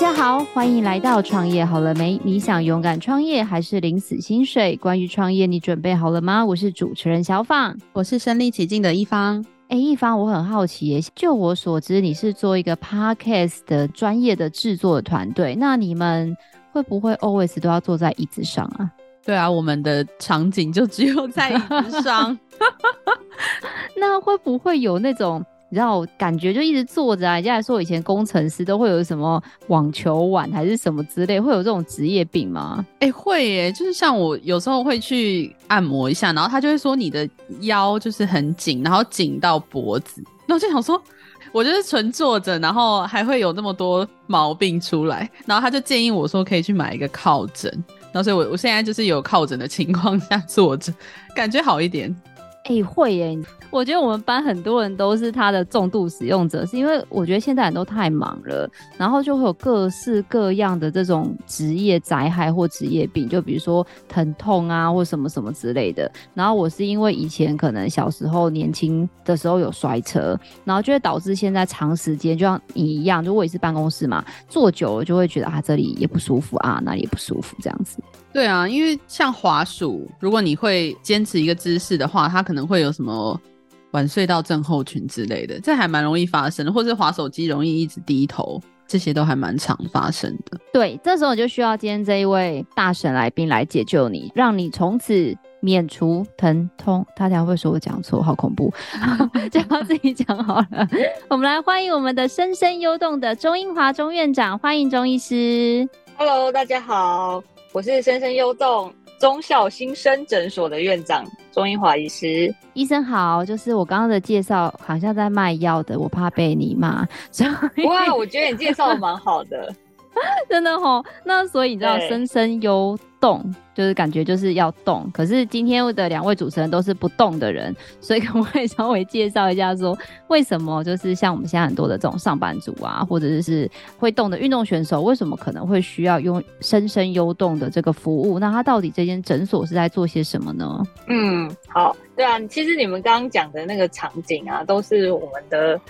大家好，欢迎来到创业好了没？你想勇敢创业还是领死薪水？关于创业，你准备好了吗？我是主持人小放，我是身临其境的一方。哎，一方，我很好奇耶，就我所知，你是做一个 podcast 的专业的制作的团队，那你们会不会 always 都要坐在椅子上啊？对啊，我们的场景就只有在椅子上。那会不会有那种？你知道，感觉就一直坐着啊。人家说，以前工程师都会有什么网球腕还是什么之类，会有这种职业病吗？哎、欸，会耶。就是像我有时候会去按摩一下，然后他就会说你的腰就是很紧，然后紧到脖子。那我就想说，我就是纯坐着，然后还会有那么多毛病出来。然后他就建议我说，可以去买一个靠枕。然后所以我我现在就是有靠枕的情况下坐着，感觉好一点。哎、会耶！我觉得我们班很多人都是他的重度使用者，是因为我觉得现在人都太忙了，然后就会有各式各样的这种职业灾害或职业病，就比如说疼痛啊，或什么什么之类的。然后我是因为以前可能小时候年轻的时候有摔车，然后就会导致现在长时间就像你一样，就我也是办公室嘛，坐久了就会觉得啊这里也不舒服啊，那里也不舒服这样子。对啊，因为像滑鼠，如果你会坚持一个姿势的话，它可能会有什么晚睡到症候群之类的，这还蛮容易发生的。或者滑手机容易一直低头，这些都还蛮常发生的。对，这时候就需要今天这一位大神来宾来解救你，让你从此免除疼痛。大家会说我讲错，好恐怖，就要自己讲好了。我们来欢迎我们的生生优动的钟英华钟院长，欢迎钟医师。Hello，大家好。我是深深幽动中校新生诊所的院长钟英华医师，医生好。就是我刚刚的介绍，好像在卖药的，我怕被你骂。哇，我觉得你介绍的蛮好的。真的哦，那所以你知道生生优动就是感觉就是要动，可是今天的两位主持人都是不动的人，所以可不可以稍微介绍一下，说为什么就是像我们现在很多的这种上班族啊，或者是会动的运动选手，为什么可能会需要用生生优动的这个服务？那他到底这间诊所是在做些什么呢？嗯，好，对啊，其实你们刚刚讲的那个场景啊，都是我们的。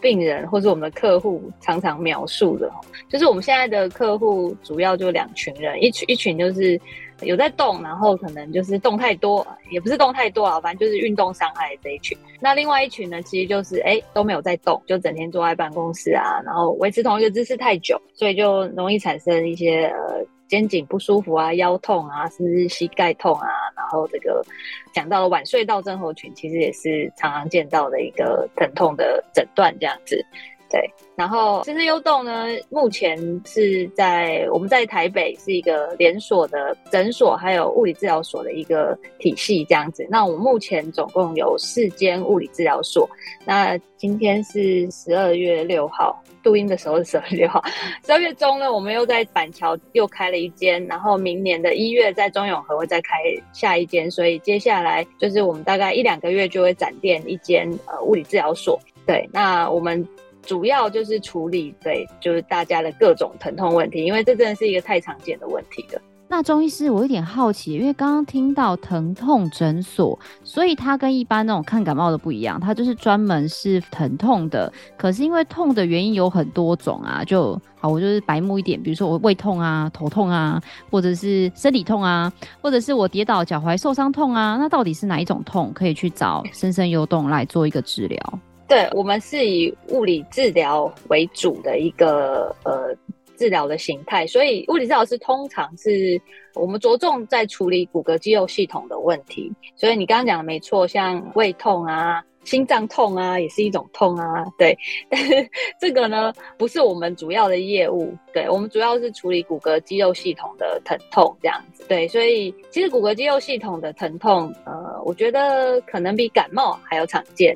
病人或是我们的客户常常描述的，就是我们现在的客户主要就两群人，一群一群就是有在动，然后可能就是动太多，也不是动太多啊，反正就是运动伤害这一群。那另外一群呢，其实就是哎、都没有在动，就整天坐在办公室啊，然后维持同一个姿势太久，所以就容易产生一些呃。肩颈不舒服啊，腰痛啊，甚至膝盖痛啊，然后这个讲到了晚睡到症候群，其实也是常常见到的一个疼痛的诊断这样子。对，然后生生优动呢，目前是在我们在台北是一个连锁的诊所，还有物理治疗所的一个体系这样子。那我们目前总共有四间物理治疗所。那今天是十二月六号，录音的时候是十二月六号。十二月中呢，我们又在板桥又开了一间，然后明年的一月在中永和会再开下一间，所以接下来就是我们大概一两个月就会展店一间呃物理治疗所。对，那我们。主要就是处理对，就是大家的各种疼痛问题，因为这真的是一个太常见的问题了。那中医师，我有点好奇，因为刚刚听到疼痛诊所，所以它跟一般那种看感冒的不一样，它就是专门是疼痛的。可是因为痛的原因有很多种啊，就好，我就是白目一点，比如说我胃痛啊、头痛啊，或者是身体痛啊，或者是我跌倒脚踝受伤痛啊，那到底是哪一种痛可以去找生生优动来做一个治疗？对，我们是以物理治疗为主的一个呃治疗的形态，所以物理治疗师通常是我们着重在处理骨骼肌肉系统的问题。所以你刚刚讲的没错，像胃痛啊。心脏痛啊，也是一种痛啊，对。但是这个呢，不是我们主要的业务，对，我们主要是处理骨骼肌肉系统的疼痛这样子，对。所以其实骨骼肌肉系统的疼痛，呃，我觉得可能比感冒还要常见。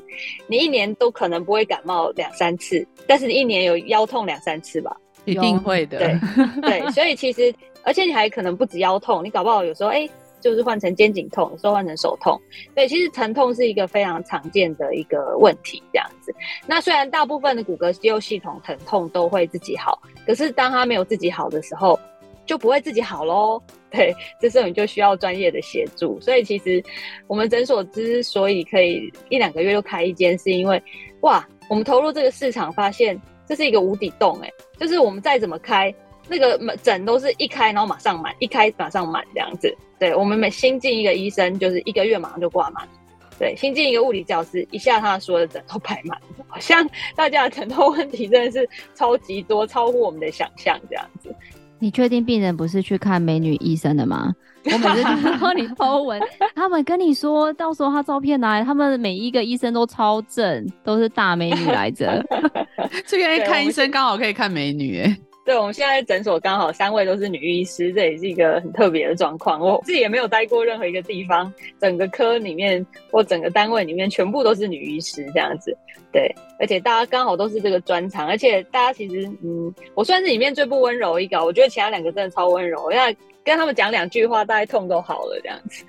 你一年都可能不会感冒两三次，但是你一年有腰痛两三次吧？一定会的。对对，所以其实，而且你还可能不止腰痛，你搞不好有时候哎。欸就是换成肩颈痛，有时候换成手痛，对，其实疼痛是一个非常常见的一个问题，这样子。那虽然大部分的骨骼肌肉系统疼痛都会自己好，可是当它没有自己好的时候，就不会自己好喽。对，这时候你就需要专业的协助。所以其实我们诊所之所以可以一两个月就开一间，是因为哇，我们投入这个市场，发现这是一个无底洞哎、就是我们再怎么开，那个门诊都是一开然后马上满，一开马上满这样子。对，我们每新进一个医生，就是一个月马上就挂满。对，新进一个物理教师，一下他说的诊都排满，好像大家的疼痛问题真的是超级多，超乎我们的想象这样子。你确定病人不是去看美女医生的吗？我每次听到你 po 文，他们跟你说，到时候他照片拿来，他们每一个医生都超正，都是大美女来着。这边看医生刚好可以看美女，哎。对，我们现在诊所刚好三位都是女医师，这也是一个很特别的状况。我自己也没有待过任何一个地方，整个科里面或整个单位里面全部都是女医师这样子。对，而且大家刚好都是这个专长，而且大家其实，嗯，我算是里面最不温柔一个，我觉得其他两个真的超温柔，因为跟他们讲两句话，大概痛都好了这样子。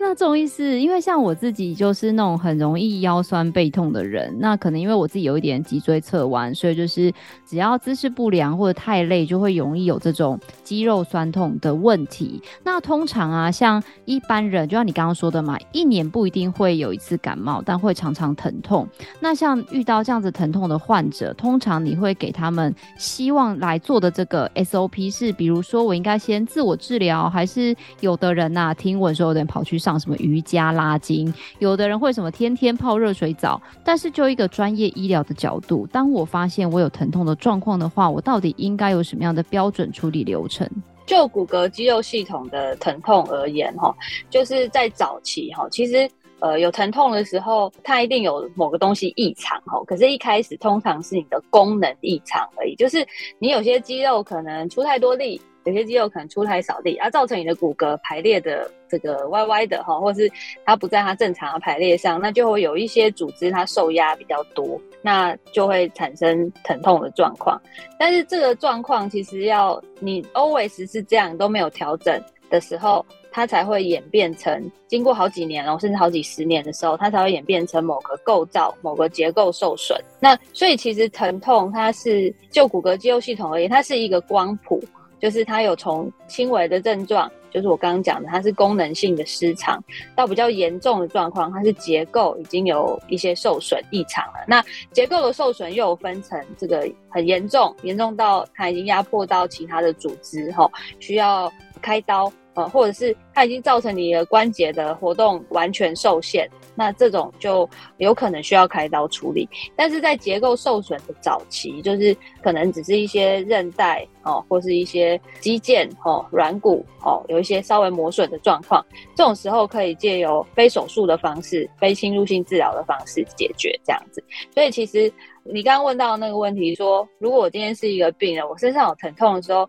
那这种意思，因为像我自己就是那种很容易腰酸背痛的人，那可能因为我自己有一点脊椎侧弯，所以就是只要姿势不良或者太累，就会容易有这种肌肉酸痛的问题。那通常啊，像一般人，就像你刚刚说的嘛，一年不一定会有一次感冒，但会常常疼痛。那像遇到这样子疼痛的患者，通常你会给他们希望来做的这个 SOP 是，比如说我应该先自我治疗，还是有的人呐、听闻说有点跑去。上什么瑜伽拉筋，有的人会什么天天泡热水澡，但是就一个专业医疗的角度，当我发现我有疼痛的状况的话，我到底应该有什么样的标准处理流程？就骨骼肌肉系统的疼痛而言，哈，就是在早期，哈，其实呃有疼痛的时候，它一定有某个东西异常，哈，可是一开始通常是你的功能异常而已，就是你有些肌肉可能出太多力。有些肌肉可能出太少力，而、造成你的骨骼排列的这个歪歪的哈，或是它不在它正常的排列上，那就会有一些组织它受压比较多，那就会产生疼痛的状况。但是这个状况其实要你 always 是这样都没有调整的时候，它才会演变成经过好几年然后甚至好几十年的时候，它才会演变成某个构造、某个结构受损。那所以其实疼痛它是就骨骼肌肉系统而言，它是一个光谱。就是它有从轻微的症状，就是我刚刚讲的，它是功能性的失常，到比较严重的状况，它是结构已经有一些受损异常了。那结构的受损又有分成这个很严重，严重到它已经压迫到其他的组织，吼，需要开刀。呃，或者是它已经造成你的关节的活动完全受限，那这种就有可能需要开刀处理。但是在结构受损的早期，就是可能只是一些韧带哦，或是一些肌腱哦、软骨哦，有一些稍微磨损的状况，这种时候可以借由非手术的方式、非侵入性治疗的方式解决这样子。所以其实你刚刚问到那个问题说，说如果我今天是一个病人，我身上有疼痛的时候。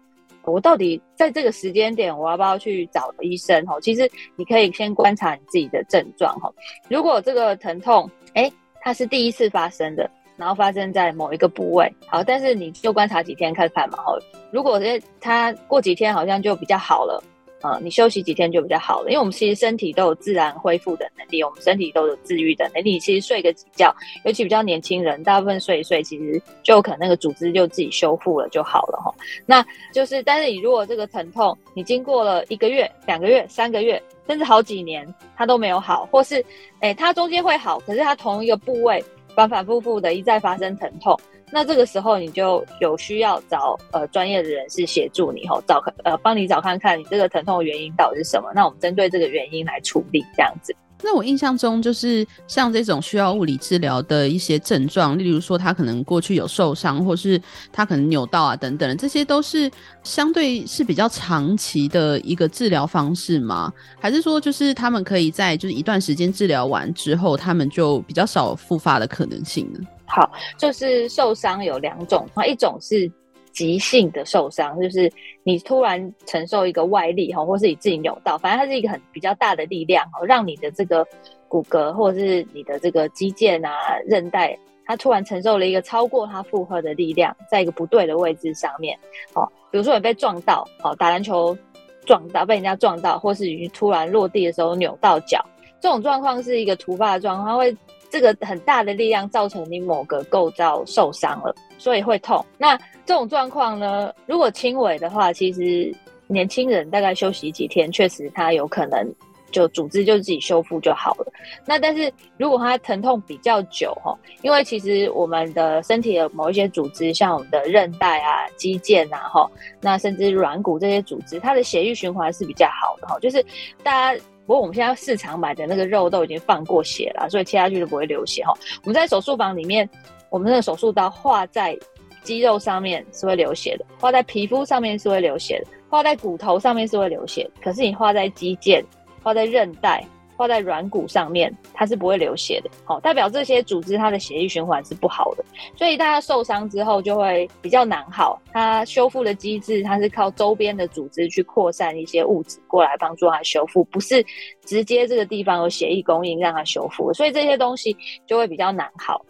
我到底在这个时间点，我要不要去找医生？哈，其实你可以先观察你自己的症状。哈，如果这个疼痛，诶，它是第一次发生的，然后发生在某一个部位，好，但是你就观察几天看看嘛。哈，如果它过几天好像就比较好了。呃，你休息几天就比较好了，因为我们其实身体都有自然恢复的能力，我们身体都有治愈的能力。其实睡个几觉，尤其比较年轻人，大部分睡一睡，其实就可能那个组织就自己修复了就好了哈。那就是，但是你如果这个疼痛，你经过了一个月、两个月、三个月，甚至好几年，它都没有好，或是诶，它中间会好，可是它同一个部位反反复复的一再发生疼痛。那这个时候你就有需要找呃专业的人士协助你吼，找呃帮你找看看你这个疼痛的原因到底是什么，那我们针对这个原因来处理这样子。那我印象中就是像这种需要物理治疗的一些症状，例如说他可能过去有受伤，或是他可能扭到啊等等，这些都是相对是比较长期的一个治疗方式吗？还是说就是他们可以在就是一段时间治疗完之后，他们就比较少复发的可能性呢？好，就是受伤有两种，一种是急性的受伤，就是你突然承受一个外力哈，或是你自己扭到，反正它是一个很比较大的力量哦，让你的这个骨骼或者是你的这个肌腱啊、韧带，它突然承受了一个超过它负荷的力量，在一个不对的位置上面哦，比如说你被撞到，哦，打篮球撞到，被人家撞到，或是你突然落地的时候扭到脚，这种状况是一个突发的状况，它会。这个很大的力量造成你某个构造受伤了，所以会痛。那这种状况呢，如果轻微的话，其实年轻人大概休息几天，确实他有可能就组织就自己修复就好了。那但是如果它疼痛比较久哈，因为其实我们的身体的某一些组织，像我们的韧带啊、肌腱啊哈，那甚至软骨这些组织，它的血液循环是比较好的哈。就是大家，不过我们现在市场买的那个肉都已经放过血了，所以切下去就不会流血哈。我们在手术房里面，我们的手术刀画在肌肉上面是会流血的，画在皮肤上面是会流血的，画在骨头上面是会流血。可是你画在肌腱、画在韧带、划在软骨上面，它是不会流血的。好，代表这些组织它的血液循环是不好的，所以大家受伤之后就会比较难好。它修复的机制，它是靠周边的组织去扩散一些物质过来帮助它修复，不是直接这个地方有血液供应让它修复，所以这些东西就会比较难好。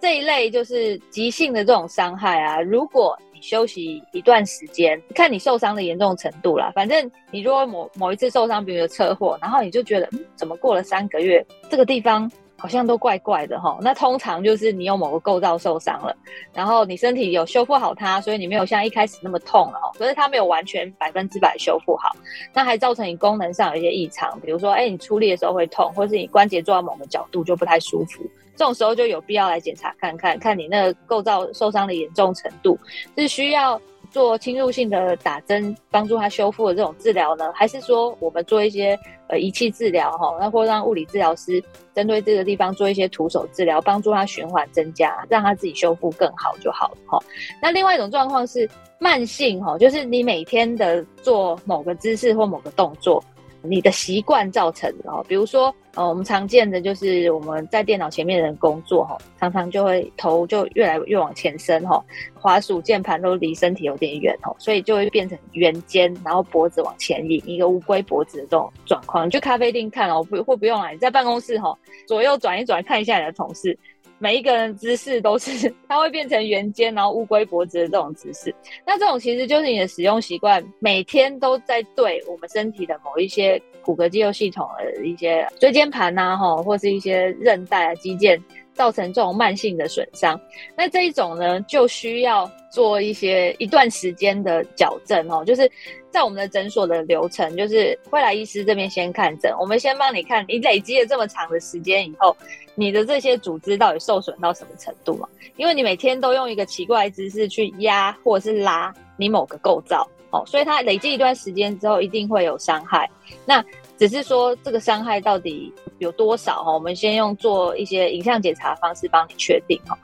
这一类就是急性的这种伤害啊，如果休息一段时间，看你受伤的严重程度啦。反正你如果某某一次受伤，比如说车祸，然后你就觉得，嗯，怎么过了三个月，这个地方好像都怪怪的哈。那通常就是你有某个构造受伤了，然后你身体有修复好它，所以你没有像一开始那么痛了哦。可是它没有完全百分之百修复好，那还造成你功能上有一些异常，比如说，哎，你出力的时候会痛，或是你关节做到某个角度就不太舒服。这种时候就有必要来检查看看，看你那个构造受伤的严重程度，是需要做侵入性的打针帮助它修复的这种治疗呢，还是说我们做一些呃仪器治疗哈，那或让物理治疗师针对这个地方做一些徒手治疗，帮助它循环增加，让它自己修复更好就好了哈。那另外一种状况是慢性哈，就是你每天的做某个姿势或某个动作。你的习惯造成的哦，比如说，呃，我们常见的就是我们在电脑前面的人工作哈，常常就会头就越来越往前伸哈，滑鼠键盘都离身体有点远哦，所以就会变成圆肩，然后脖子往前引，一个乌龟脖子的这种状况。你去咖啡厅看哦，不会不用啊，你在办公室哈，左右转一转看一下你的同事。每一个人姿势都是，它会变成圆肩，然后乌龟脖子的这种姿势。那这种其实就是你的使用习惯，每天都在对我们身体的某一些骨骼肌肉系统的一些椎间盘呐，哈，或是一些韧带啊、肌腱。造成这种慢性的损伤，那这一种呢，就需要做一些一段时间的矫正哦。就是在我们的诊所的流程，就是会来医师这边先看诊，我们先帮你看你累积了这么长的时间以后，你的这些组织到底受损到什么程度嘛？因为你每天都用一个奇怪的姿势去压或者是拉你某个构造哦，所以它累积一段时间之后，一定会有伤害。那只是说这个伤害到底有多少哈？我们先用做一些影像检查的方式帮你确定哈。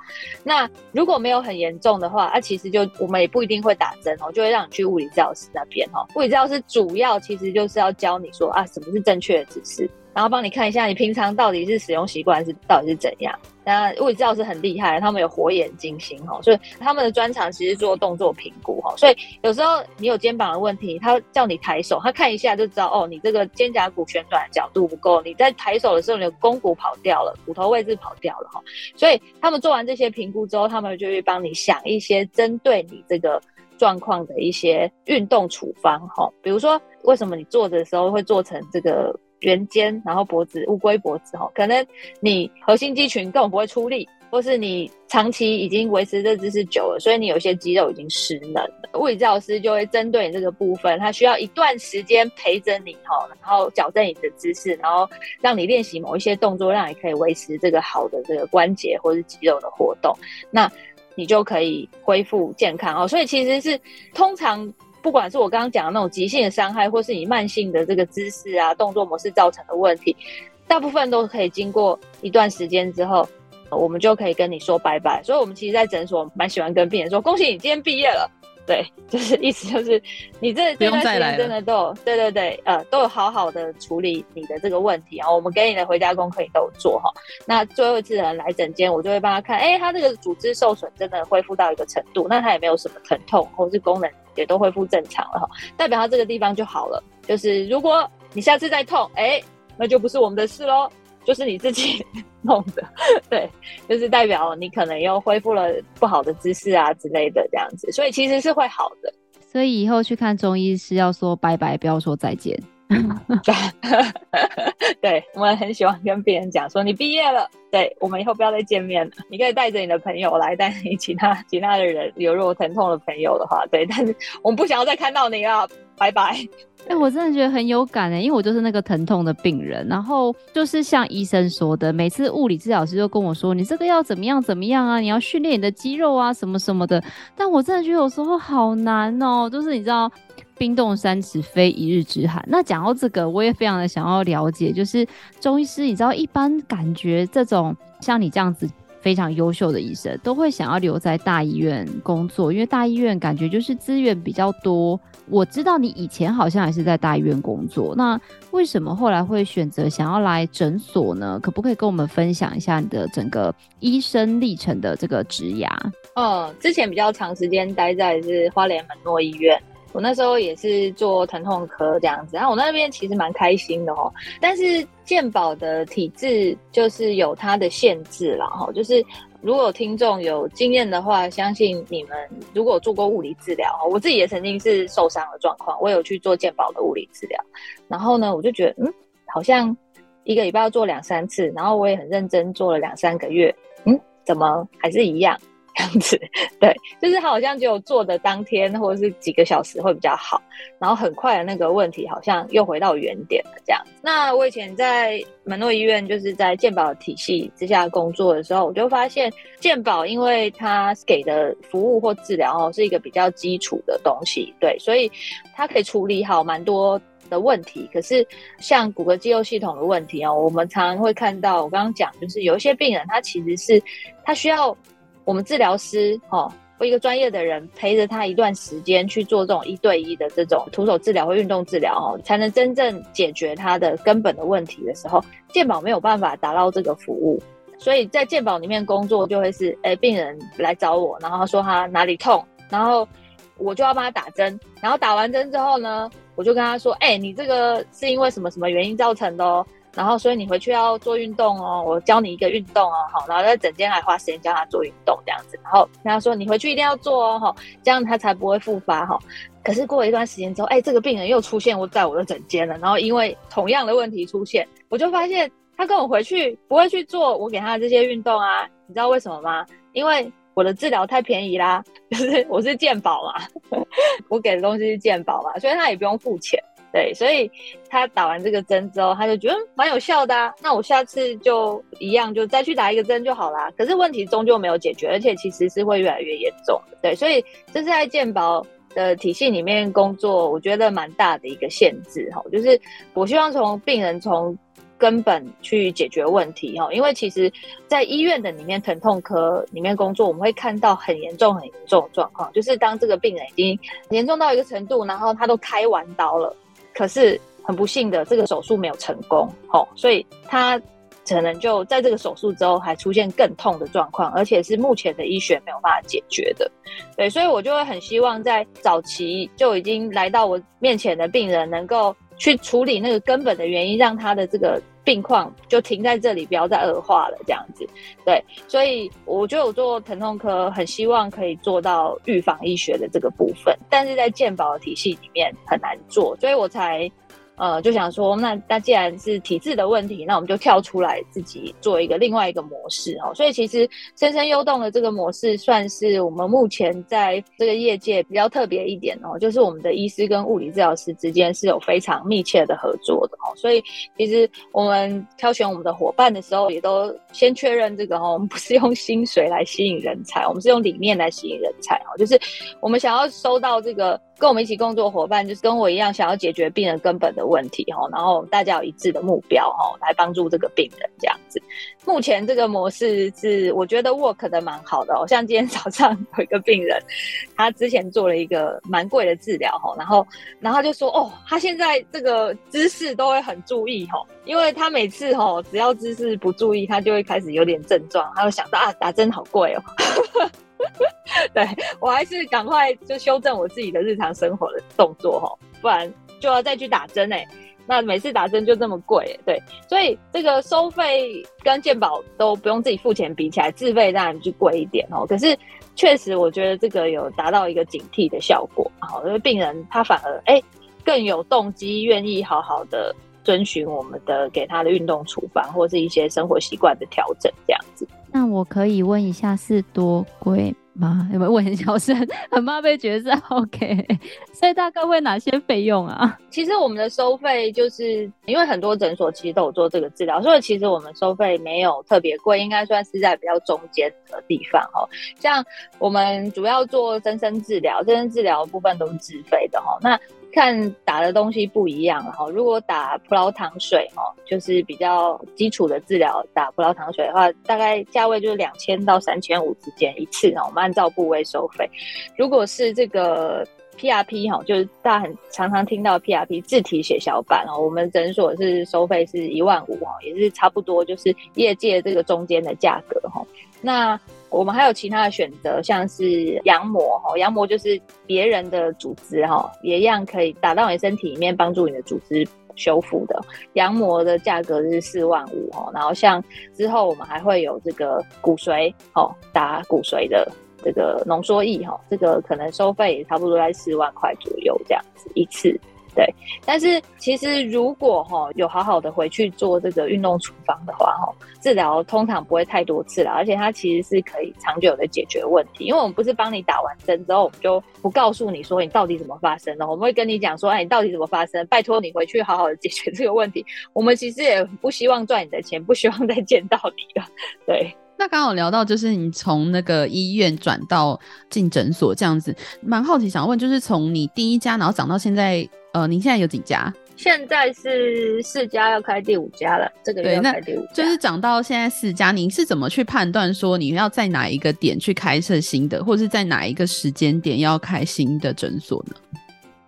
那如果没有很严重的话，啊，其实就我们也不一定会打针哦，就会让你去物理治疗师那边哈。物理治疗师主要其实就是要教你说啊，什么是正确的姿势。然后帮你看一下，你平常到底是使用习惯是到底是怎样？那物理治疗师很厉害，他们有火眼金睛哈，所以他们的专长其实做动作评估哈。所以有时候你有肩膀的问题，他叫你抬手，他看一下就知道哦，你这个肩胛骨旋转的角度不够，你在抬手的时候，你的肱骨跑掉了，骨头位置跑掉了哈。所以他们做完这些评估之后，他们就会帮你想一些针对你这个状况的一些运动处方哈。比如说，为什么你坐的时候会做成这个？圆肩，然后脖子乌龟脖子哈，可能你核心肌群根本不会出力，或是你长期已经维持这姿势久了，所以你有些肌肉已经失能了。物理治疗师就会针对你这个部分，他需要一段时间陪着你哈，然后矫正你的姿势，然后让你练习某一些动作，让你可以维持这个好的这个关节或是肌肉的活动，那你就可以恢复健康哦。所以其实是通常。不管是我刚刚讲的那种急性的伤害，或是你慢性的这个姿势啊、动作模式造成的问题，大部分都可以经过一段时间之后，我们就可以跟你说拜拜。所以，我们其实，在诊所蛮喜欢跟病人说：“恭喜你今天毕业了。”对，就是意思就是你这这段时间真的都有，对对对，呃，都有好好的处理你的这个问题啊。我们给你的回家功课你都有做哈。那最后一次人来诊间，我就会帮他看，哎、欸，他这个组织受损真的恢复到一个程度，那他也没有什么疼痛，或是功能也都恢复正常了哈，代表它这个地方就好了。就是如果你下次再痛，哎、那就不是我们的事喽。就是你自己 弄的，对，就是代表你可能又恢复了不好的姿势啊之类的这样子，所以其实是会好的。所以以后去看中医是要说拜拜，不要说再见。对，我们很喜欢跟病人讲说，你毕业了，对，我们以后不要再见面了。你可以带着你的朋友来，带你其他其他的人有如果疼痛的朋友的话，对，但是我们不想要再看到你了，拜拜。哎、欸，我真的觉得很有感哎、欸，因为我就是那个疼痛的病人，然后就是像医生说的，每次物理治疗师就跟我说，你这个要怎么样怎么样啊，你要训练你的肌肉啊，什么什么的。但我真的觉得有时候好难哦、喔，就是你知道。冰冻三尺非一日之寒。那讲到这个，我也非常的想要了解，就是中医师，你知道，一般感觉这种像你这样子非常优秀的医生，都会想要留在大医院工作，因为大医院感觉就是资源比较多。我知道你以前好像也是在大医院工作，那为什么后来会选择想要来诊所呢？可不可以跟我们分享一下你的整个医生历程的这个职涯？嗯，之前比较长时间待在是花莲门诺医院。我那时候也是做疼痛科这样子，然后我那边其实蛮开心的哦。但是健保的体制就是有它的限制了哈，就是如果听众有经验的话，相信你们如果做过物理治疗，我自己也曾经是受伤的状况，我有去做健保的物理治疗，然后呢，我就觉得嗯，好像一个礼拜要做两三次，然后我也很认真做了两三个月，嗯，怎么还是一样？这样子，对，就是好像只有做的当天或者是几个小时会比较好，然后很快的那个问题好像又回到原点了这样。那我以前在门诺医院，就是在健保体系之下工作的时候，我就发现健保因为他给的服务或治疗哦是一个比较基础的东西，对，所以它可以处理好蛮多的问题。可是像骨骼肌肉系统的问题哦，我们常常会看到，我刚刚讲就是有一些病人他其实是他需要。我们治疗师哦，或一个专业的人陪着他一段时间去做这种一对一的这种徒手治疗或运动治疗哦，才能真正解决他的根本的问题的时候，健保没有办法达到这个服务，所以在健保里面工作就会是，哎，病人来找我，然后说他哪里痛，然后我就要帮他打针，然后打完针之后呢，我就跟他说，哎，你这个是因为什么什么原因造成的哦。然后，所以你回去要做运动哦，我教你一个运动哦，好，然后在诊间还花时间教他做运动这样子，然后跟他说你回去一定要做哦，哈，这样他才不会复发哈。可是过了一段时间之后，哎，这个病人又出现我在我的诊间了，然后因为同样的问题出现，我就发现他跟我回去不会去做我给他的这些运动啊，你知道为什么吗？因为我的治疗太便宜啦，就是我是健保嘛，我给的东西是健保嘛，所以他也不用付钱。对，所以他打完这个针之后，他就觉得蛮有效的啊。那我下次就一样，就再去打一个针就好啦。可是问题终究没有解决，而且其实是会越来越严重的。对，所以这是在健保的体系里面工作，我觉得蛮大的一个限制哈。就是我希望从病人从根本去解决问题哈。因为其实，在医院的里面疼痛科里面工作，我们会看到很严重、很严重的状况，就是当这个病人已经严重到一个程度，然后他都开完刀了。可是很不幸的，这个手术没有成功，哦，所以他可能就在这个手术之后还出现更痛的状况，而且是目前的医学没有办法解决的。对，所以我就会很希望在早期就已经来到我面前的病人，能够去处理那个根本的原因，让他的这个。病况就停在这里，不要再恶化了，这样子。对，所以我觉得我做疼痛科，很希望可以做到预防医学的这个部分，但是在健保的体系里面很难做，所以我才。呃，就想说，那那既然是体制的问题，那我们就跳出来自己做一个另外一个模式哦。所以其实生生优动的这个模式，算是我们目前在这个业界比较特别一点哦，就是我们的医师跟物理治疗师之间是有非常密切的合作的哦。所以其实我们挑选我们的伙伴的时候，也都先确认这个哦，我们不是用薪水来吸引人才，我们是用理念来吸引人才哦。就是我们想要收到这个。跟我们一起工作伙伴，就是跟我一样想要解决病人根本的问题哈，然后大家有一致的目标哈，来帮助这个病人这样子。目前这个模式是我觉得 work 的蛮好的哦，像今天早上 有一个病人，他之前做了一个蛮贵的治疗哈，然后然后就说哦，他现在这个姿势都会很注意哈，因为他每次哈只要姿势不注意，他就会开始有点症状，他会想到啊打针好贵哦。对，我还是赶快就修正我自己的日常生活的动作哈，不然就要再去打针哎。那每次打针就这么贵，对，所以这个收费跟健保都不用自己付钱比起来，自费当然就贵一点哦。可是确实，我觉得这个有达到一个警惕的效果，好，因为病人他反而哎。更有动机，愿意好好的遵循我们的给他的运动处方，或是一些生活习惯的调整，这样子。那我可以问一下，是多贵？吗？有没有问很小声，很怕被觉得是 OK，所以大概会哪些费用啊？其实我们的收费就是因为很多诊所其实都有做这个治疗，所以其实我们收费没有特别贵，应该算是在比较中间的地方哦。像我们主要做增生治疗，增生治疗部分都是自费的哈。那看打的东西不一样哈，如果打葡萄糖水哈，就是比较基础的治疗，打葡萄糖水的话，大概价位就是两千到三千五之间一次哈，我们按照部位收费。如果是这个 PRP 哈，就是大家很常常听到 PRP 自体血小板哦，我们诊所是收费是一万五哈，也是差不多就是业界这个中间的价格哈。那我们还有其他的选择，像是羊膜哈，羊膜就是别人的组织哈，也一样可以打到你身体里面，帮助你的组织修复的。羊膜的价格是四万五哈，然后像之后我们还会有这个骨髓哦，打骨髓的这个浓缩液哈，这个可能收费也差不多在四万块左右这样子一次。对，但是其实如果哈有好好的回去做这个运动处方的话哈，治疗通常不会太多次了，而且它其实是可以长久的解决问题。因为我们不是帮你打完针之后，我们就不告诉你说你到底怎么发生的，我们会跟你讲说，哎，你到底怎么发生？拜托你回去好好的解决这个问题。我们其实也不希望赚你的钱，不希望再见到你了。对。那刚好聊到就是你从那个医院转到进诊所这样子，蛮好奇想问，就是从你第一家然后涨到现在，呃，你现在有几家？现在是四家，要开第五家了。这个月要开第五家，就是涨到现在四家，您是怎么去判断说你要在哪一个点去开设新的，或是在哪一个时间点要开新的诊所呢？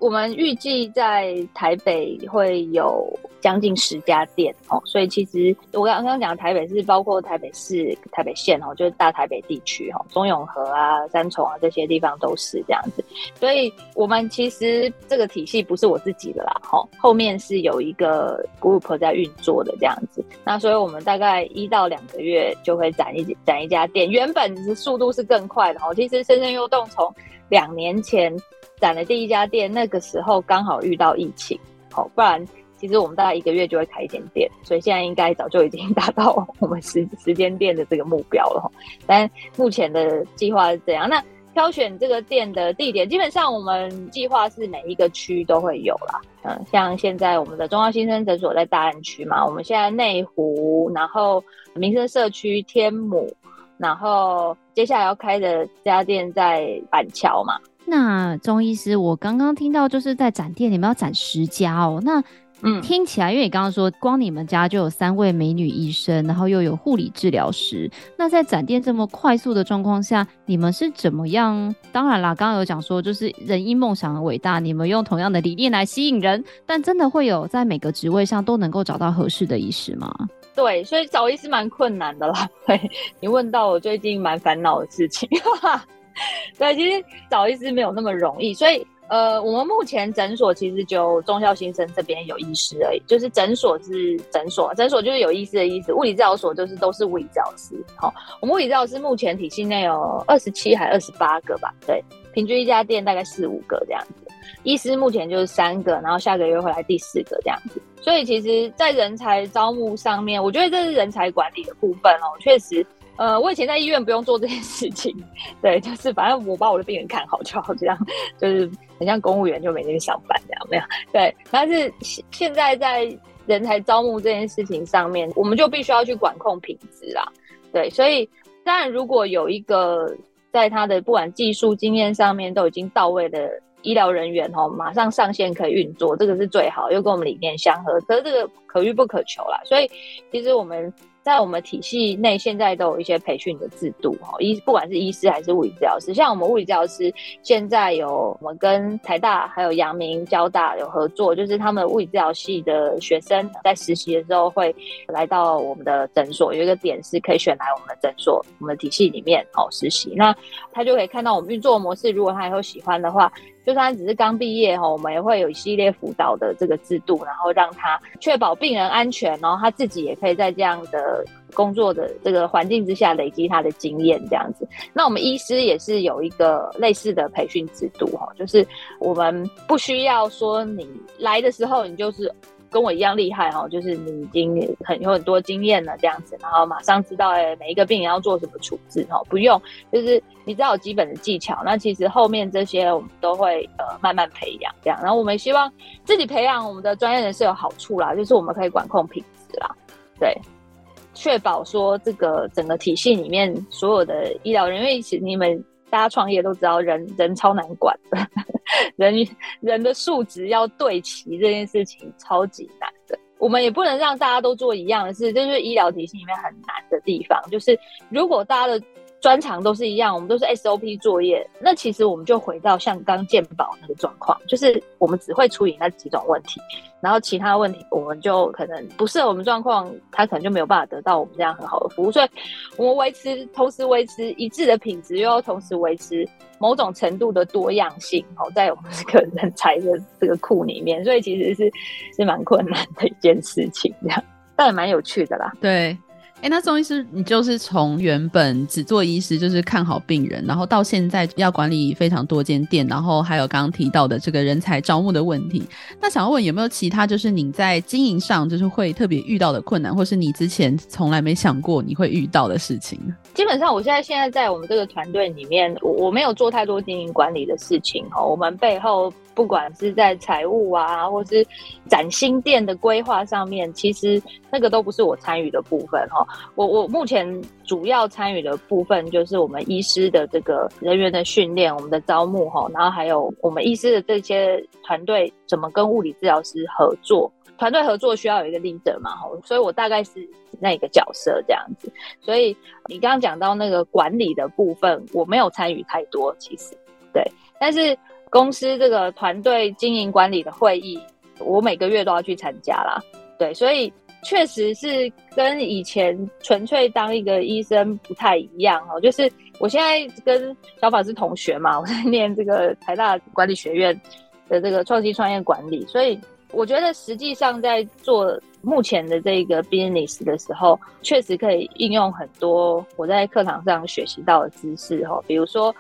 我们预计在台北会有将近十家店哦，所以其实我刚刚讲台北是包括台北市、台北县哦，就是大台北地区哈，中永和啊、三重啊这些地方都是这样子。所以我们其实这个体系不是我自己的啦，哈，后面是有一个 group 在运作的这样子。那所以我们大概一到两个月就会展一展一家店，原本是速度是更快的哦。其实深深优动从两年前。展了第一家店，那个时候刚好遇到疫情，好，不然其实我们大概一个月就会开一间店，所以现在应该早就已经 达到我们时时间店的这个目标了。但目前的计划是这样，那挑选这个店的地点，基本上我们计划是每一个区都会有啦。嗯，像现在我们的中央新生诊所在大安区嘛，我们现在内湖，然后民生社区天母，然后接下来要开的这家店在板桥嘛。那钟医师，我刚刚听到就是在展店，你们要展十家哦。那嗯，听起来，因为你刚刚说光你们家就有三位美女医生，然后又有护理治疗师。那在展店这么快速的状况下，你们是怎么样？当然啦，刚刚有讲说，就是人因梦想而伟大，你们用同样的理念来吸引人，但真的会有在每个职位上都能够找到合适的医师吗？对，所以找医师蛮困难的啦。对，你问到我最近蛮烦恼的事情。对，其实找医师没有那么容易，所以呃，我们目前诊所其实就中孝新生这边有医师而已，就是诊所是诊所，诊所就是有医师的意思，物理治疗所就是都是物理治疗师。好、哦，我们物理治疗师目前体系内有二十七还二十八个吧，对，平均一家店大概四五个这样子。医师目前就是三个，然后下个月会来第四个这样子。所以其实，在人才招募上面，我觉得这是人才管理的部分哦，确实。呃，我以前在医院不用做这件事情，对，就是反正我把我的病人看好就好，这样就是很像公务员就每天上班这样，没有，对。但是现在在人才招募这件事情上面，我们就必须要去管控品质啦，对。所以当然，如果有一个在他的不管技术经验上面都已经到位的医疗人员哦，马上上线可以运作，这个是最好，又跟我们理念相合。可是这个可遇不可求啦，所以其实我们。在我们体系内，现在都有一些培训的制度哈，医不管是医师还是物理治疗师，像我们物理治疗师，现在有我们跟台大还有阳明交大有合作，就是他们物理治疗系的学生在实习的时候会来到我们的诊所，有一个点是可以选来我们的诊所，我们的体系里面哦实习，那他就可以看到我们运作模式，如果他以后喜欢的话。就算他只是刚毕业哈，我们也会有一系列辅导的这个制度，然后让他确保病人安全，然后他自己也可以在这样的工作的这个环境之下累积他的经验，这样子。那我们医师也是有一个类似的培训制度哈，就是我们不需要说你来的时候你就是。跟我一样厉害哦，就是你已经很有很多经验了这样子，然后马上知道哎，每一个病人要做什么处置哦，不用，就是你知道有基本的技巧，那其实后面这些我们都会呃慢慢培养这样，然后我们希望自己培养我们的专业人士有好处啦，就是我们可以管控品质啦，对，确保说这个整个体系里面所有的医疗人员，其实你们。大家创业都知道人，人人超难管的，人人的数值要对齐这件事情超级难的。我们也不能让大家都做一样的事，这就是医疗体系里面很难的地方。就是如果大家的专长都是一样，我们都是 SOP 作业，那其实我们就回到像刚健保那个状况，就是我们只会处理那几种问题，然后其他问题我们就可能不适合我们状况，他可能就没有办法得到我们这样很好的服务。所以，我们维持同时维持一致的品质，又要同时维持某种程度的多样性，哦，在我们这个人才的这个库里面，所以其实是是蛮困难的一件事情，这样，但也蛮有趣的啦。对。哎，那宋医师，你就是从原本只做医师，就是看好病人，然后到现在要管理非常多间店，然后还有刚刚提到的这个人才招募的问题。那想要问有没有其他，就是你在经营上就是会特别遇到的困难，或是你之前从来没想过你会遇到的事情？基本上，我现在现在在我们这个团队里面，我我没有做太多经营管理的事情哈。我们背后。不管是在财务啊，或是崭新店的规划上面，其实那个都不是我参与的部分哈。我我目前主要参与的部分就是我们医师的这个人员的训练，我们的招募哈，然后还有我们医师的这些团队怎么跟物理治疗师合作，团队合作需要有一个 leader 嘛哈，所以我大概是那个角色这样子。所以你刚刚讲到那个管理的部分，我没有参与太多，其实对，但是。公司这个团队经营管理的会议，我每个月都要去参加啦。对，所以确实是跟以前纯粹当一个医生不太一样哦。就是我现在跟小法是同学嘛，我在念这个台大管理学院的这个创新创业管理，所以我觉得实际上在做目前的这个 business 的时候，确实可以应用很多我在课堂上学习到的知识哈，比如说。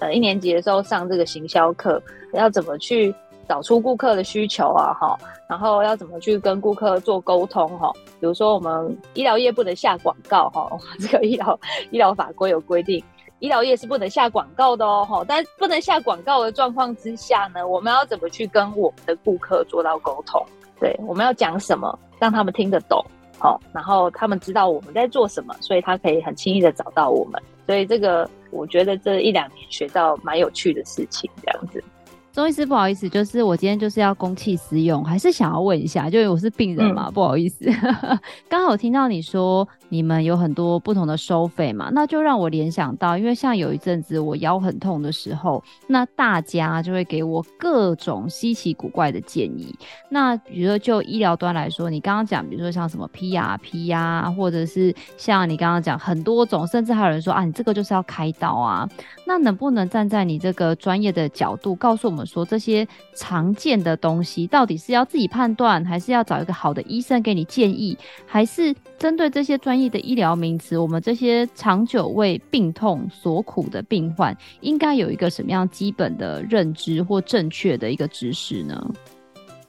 呃，一年级的时候上这个行销课，要怎么去找出顾客的需求啊？哈，然后要怎么去跟顾客做沟通？哈，比如说我们医疗业不能下广告，哈，这个医疗医疗法规有规定，医疗业是不能下广告的哦，哈，但不能下广告的状况之下呢，我们要怎么去跟我们的顾客做到沟通？对，我们要讲什么，让他们听得懂，好，然后他们知道我们在做什么，所以他可以很轻易的找到我们，所以这个。我觉得这一两年学到蛮有趣的事情，这样子。钟医师，不好意思，就是我今天就是要公器私用，还是想要问一下，就因为我是病人嘛，嗯、不好意思。刚好听到你说你们有很多不同的收费嘛，那就让我联想到，因为像有一阵子我腰很痛的时候，那大家就会给我各种稀奇古怪的建议。那比如说就医疗端来说，你刚刚讲，比如说像什么 PRP 呀、啊，或者是像你刚刚讲很多种，甚至还有人说啊，你这个就是要开刀啊。那能不能站在你这个专业的角度，告诉我们说，这些常见的东西到底是要自己判断，还是要找一个好的医生给你建议，还是针对这些专业的医疗名词，我们这些长久为病痛所苦的病患，应该有一个什么样基本的认知或正确的一个知识呢？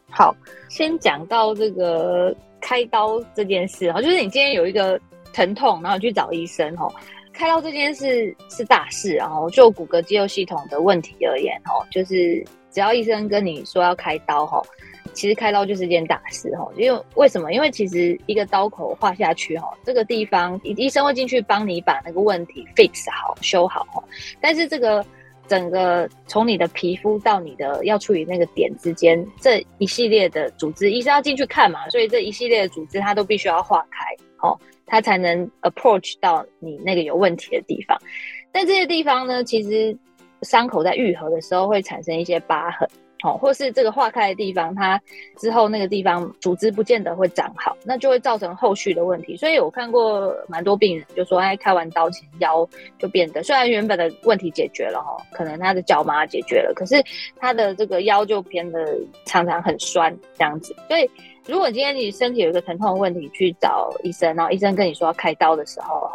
好，先讲到这个开刀这件事哈，就是你今天有一个疼痛，然后去找医生哈。开刀这件事是大事，然后就骨骼肌肉系统的问题而言，哦，就是只要医生跟你说要开刀，哈，其实开刀就是件大事，哈，因为为什么？因为其实一个刀口划下去，哈，这个地方医生会进去帮你把那个问题 fix 好、修好，哈，但是这个整个从你的皮肤到你的要处理那个点之间这一系列的组织，医生要进去看嘛，所以这一系列的组织它都必须要划开，哦。它才能 approach 到你那个有问题的地方，但这些地方呢，其实伤口在愈合的时候会产生一些疤痕，哦，或是这个化开的地方，它之后那个地方组织不见得会长好，那就会造成后续的问题。所以我看过蛮多病人就说，哎，开完刀前腰就变得，虽然原本的问题解决了哈，可能他的脚麻解决了，可是他的这个腰就变得常常很酸这样子，所以。如果今天你身体有一个疼痛的问题，去找医生，然后医生跟你说要开刀的时候，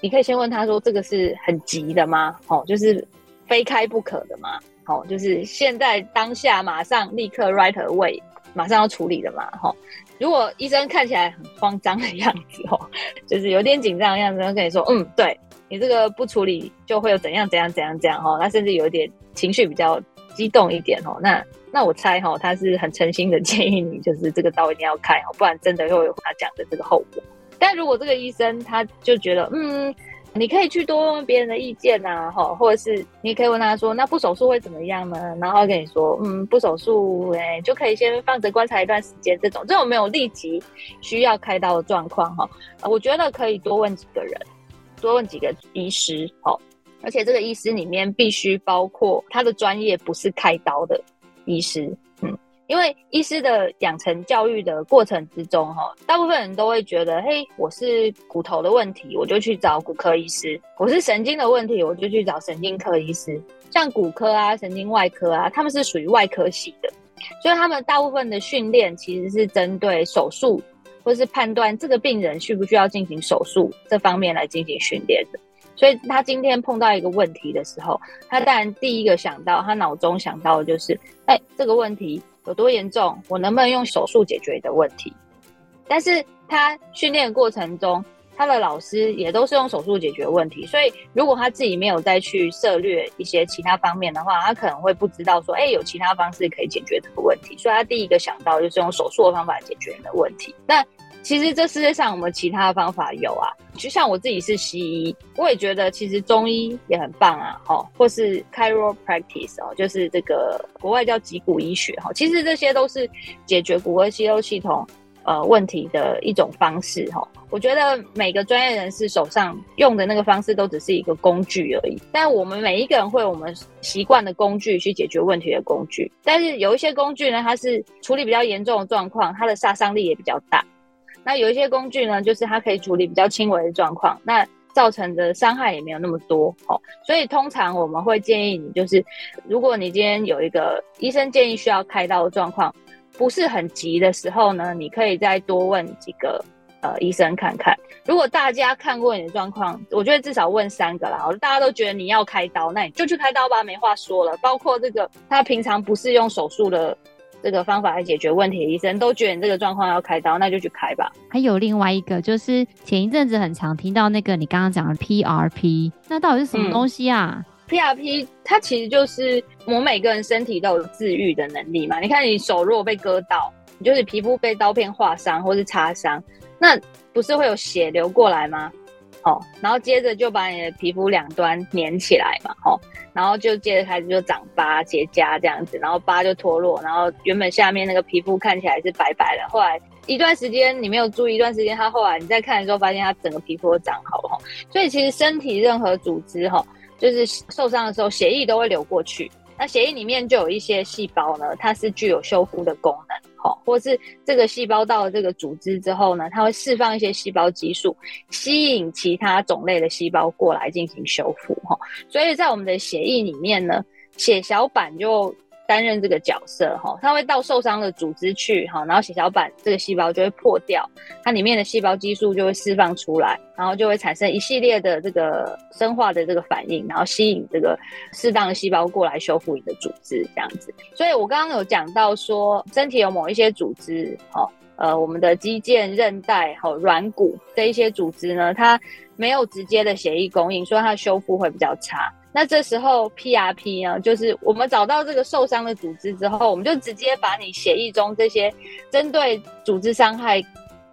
你可以先问他说：“这个是很急的吗？哦，就是非开不可的吗？哦，就是现在当下马上立刻 right away，马上要处理的嘛？哈，如果医生看起来很慌张的样子，哦，就是有点紧张的样子，他跟你说：嗯，对你这个不处理就会有怎样怎样怎样怎样，哈，他甚至有一点情绪比较激动一点，哦，那那我猜，哈，他是很诚心的建议你，就是这个刀一定要开哦，不然真的会有他讲的这个后果。但如果这个医生他就觉得，嗯，你可以去多问问别人的意见呐，哈，或者是你可以问他说，那不手术会怎么样呢？然后跟你说，嗯，不手术，哎，就可以先放着观察一段时间。这种这种没有立即需要开刀的状况，哈，我觉得可以多问几个人，多问几个医师，好，而且这个医师里面必须包括他的专业不是开刀的医师。嗯因为医师的养成教育的过程之中，哈，大部分人都会觉得，嘿，我是骨头的问题，我就去找骨科医师；我是神经的问题，我就去找神经科医师。像骨科啊、神经外科啊，他们是属于外科系的，所以他们大部分的训练其实是针对手术，或是判断这个病人需不需要进行手术这方面来进行训练的。所以他今天碰到一个问题的时候，他当然第一个想到，他脑中想到的就是，哎，这个问题。有多严重？我能不能用手术解决的问题？但是他训练过程中，他的老师也都是用手术解决问题，所以如果他自己没有再去涉略一些其他方面的话，他可能会不知道说，哎，有其他方式可以解决这个问题。所以他第一个想到就是用手术的方法解决你的问题。那其实这世界上有没有其他的方法？有啊，就像我自己是西医，我也觉得其实中医也很棒啊，哦，或是 chiropractice 哦，就是这个国外叫脊骨医学哈，其实这些都是解决骨骼肌肉系统呃问题的一种方式哈。我觉得每个专业人士手上用的那个方式都只是一个工具而已，但我们每一个人会有我们习惯的工具去解决问题的工具，但是有一些工具呢，它是处理比较严重的状况，它的杀伤力也比较大。那有一些工具呢，就是它可以处理比较轻微的状况，那造成的伤害也没有那么多哦。所以通常我们会建议你，就是如果你今天有一个医生建议需要开刀的状况，不是很急的时候呢，你可以再多问几个呃医生看看。如果大家看过你的状况，我觉得至少问三个啦，大家都觉得你要开刀，那你就去开刀吧，没话说了。包括这个他平常不是用手术的。这个方法来解决问题，医生都觉得你这个状况要开刀，那就去开吧。还有另外一个，就是前一阵子很常听到那个你刚刚讲的 PRP，那到底是什么东西啊？嗯，PRP 它其实就是我们每个人身体都有自愈的能力嘛。你看你手如果被割到，你就是皮肤被刀片划伤或是擦伤，那不是会有血流过来吗？哦，然后接着就把你的皮肤两端粘起来嘛，哦，然后就接着开始就长疤结痂这样子，然后疤就脱落，然后原本下面那个皮肤看起来是白白的，后来一段时间你没有注意，一段时间它后来你再看的时候，发现它整个皮肤都长好了，所以其实身体任何组织哈，就是受伤的时候血液都会流过去，那血液里面就有一些细胞呢，它是具有修复的功能。哈，或是这个细胞到了这个组织之后呢，它会释放一些细胞激素，吸引其他种类的细胞过来进行修复。哈，所以在我们的血液里面呢，血小板就担任这个角色。哈，它会到受伤的组织去，哈，然后血小板这个细胞就会破掉，它里面的细胞激素就会释放出来，然后就会产生一系列的这个生化的这个反应，然后吸引这个适当的细胞过来修复你的组织，这样子。所以我刚刚有讲到说，身体有某一些组织，哈，呃，我们的肌腱、韧带、哈，软骨这一些组织呢，它没有直接的血液供应，所以它的修复会比较差。那这时候 PRP 呢，就是我们找到这个受伤的组织之后，我们就直接把你血液中这些针对组织伤害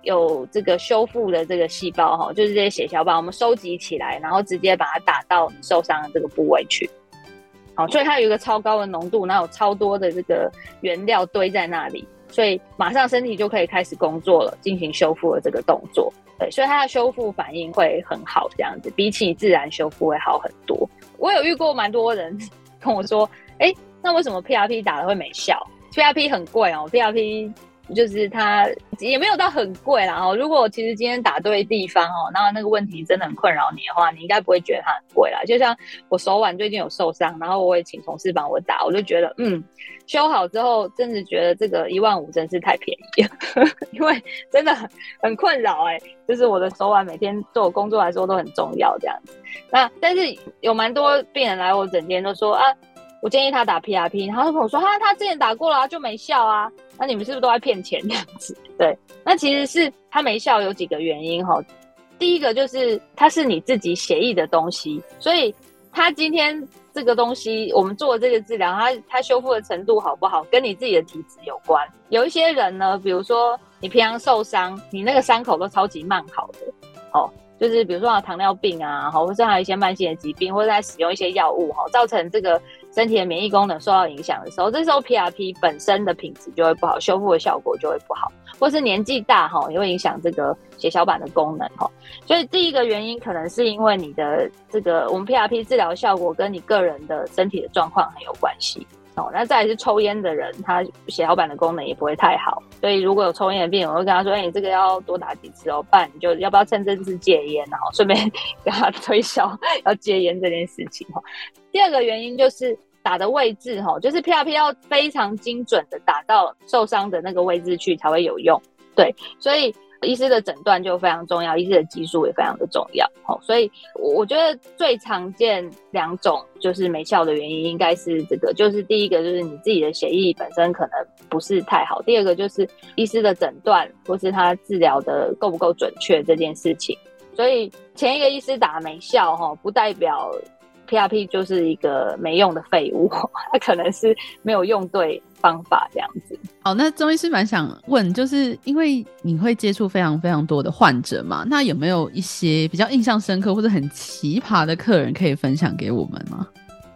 有这个修复的这个细胞哈，就是这些血小板，我们收集起来，然后直接把它打到你受伤的这个部位去。好，所以它有一个超高的浓度，然后有超多的这个原料堆在那里，所以马上身体就可以开始工作了，进行修复的这个动作。对，所以它的修复反应会很好，这样子比起自然修复会好很多。我有遇过蛮多人跟我说，哎、那为什么 PRP 打了会没效？PRP 很贵哦，PRP 就是它也没有到很贵啦。哦，如果其实今天打对地方哦，然后那个问题真的很困扰你的话，你应该不会觉得它很贵啦。就像我手腕最近有受伤，然后我也请同事帮我打，我就觉得嗯，修好之后，真的觉得这个一万五真是太便宜了，因为真的很很困扰哎、就是我的手腕每天对我工作来说都很重要这样子。那但是有蛮多病人来我诊间都说啊。我建议他打 PRP，然后他跟我说他他之前打过了，就没效啊。那你们是不是都在骗钱这样子？对，那其实是他没效有几个原因哈。第一个就是它是你自己血液的东西，所以他今天这个东西我们做的这个治疗，它它修复的程度好不好，跟你自己的体质有关。有一些人呢，比如说你平常受伤，你那个伤口都超级慢好的哦，就是比如说啊糖尿病啊，或者还有一些慢性的疾病，或者在使用一些药物哈，造成这个。身体的免疫功能受到影响的时候，这时候 PRP 本身的品质就会不好，修复的效果就会不好，或是年纪大哈，也会影响这个血小板的功能哈。所以第一个原因可能是因为你的这个我们 PRP 治疗效果跟你个人的身体的状况很有关系哦。那再来是抽烟的人，他血小板的功能也不会太好，所以如果有抽烟的病人，我会跟他说：“哎，你这个要多打几次哦，不然你就要不要趁这次戒烟，然后顺便 给他推销要戒烟这件事情哈。”第二个原因就是打的位置哈，就是 PRP 要非常精准的打到受伤的那个位置去才会有用，对，所以医师的诊断就非常重要，医师的技术也非常的重要，好，所以我觉得最常见两种就是没效的原因，应该是这个，就是第一个就是你自己的血液本身可能不是太好，第二个就是医师的诊断或是他治疗的够不够准确这件事情，所以前一个医师打没效哈，不代表。PRP 就是一个没用的废物，它可能是没有用对方法这样子。好，那钟医师蛮想问，就是因为你会接触非常非常多的患者嘛，那有没有一些比较印象深刻或者很奇葩的客人可以分享给我们吗？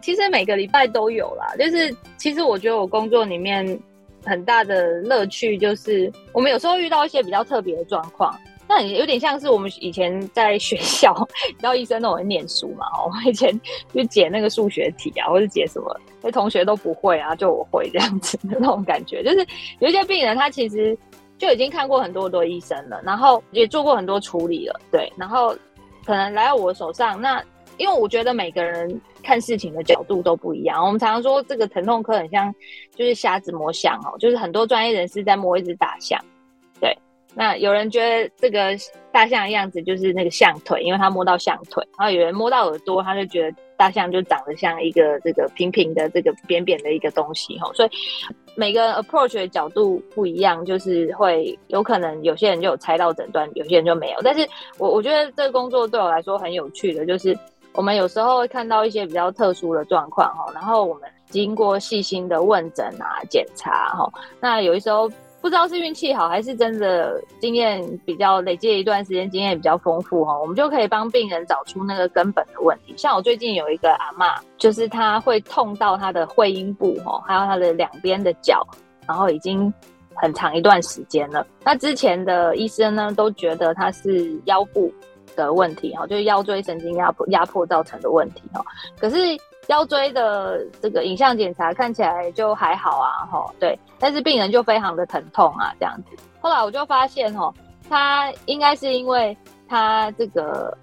其实每个礼拜都有啦，就是其实我觉得我工作里面很大的乐趣就是，我们有时候遇到一些比较特别的状况。那有点像是我们以前在学校，你知道医生都会念书嘛？哦，我以前去解那个数学题啊，或者解什么，那同学都不会啊，就我会这样子的那种感觉。就是有一些病人，他其实就已经看过很多很多医生了，然后也做过很多处理了，对，然后可能来到我手上。那因为我觉得每个人看事情的角度都不一样，我们常常说这个疼痛科很像就是瞎子摸象哦，就是很多专业人士在摸一只大象，对。那有人觉得这个大象的样子就是那个象腿，因为他摸到象腿；然后有人摸到耳朵，他就觉得大象就长得像一个这个平平的、这个扁扁的一个东西哈。所以每个 approach 的角度不一样，就是会有可能有些人就有猜到诊断，有些人就没有。但是我我觉得这个工作对我来说很有趣的，就是我们有时候会看到一些比较特殊的状况哈，然后我们经过细心的问诊啊、检查哈，那有的时候。不知道是运气好还是真的经验比较累积一段时间，经验比较丰富哈，我们就可以帮病人找出那个根本的问题。像我最近有一个阿嬷，就是她会痛到她的会阴部哈，还有她的两边的脚，然后已经很长一段时间了。那之前的医生呢，都觉得她是腰部的问题哈，就是腰椎神经压迫压迫造成的问题哈。可是腰椎的这个影像检查看起来就还好啊，吼，对，但是病人就非常的疼痛啊，这样子。后来我就发现，吼，他应该是因为他这个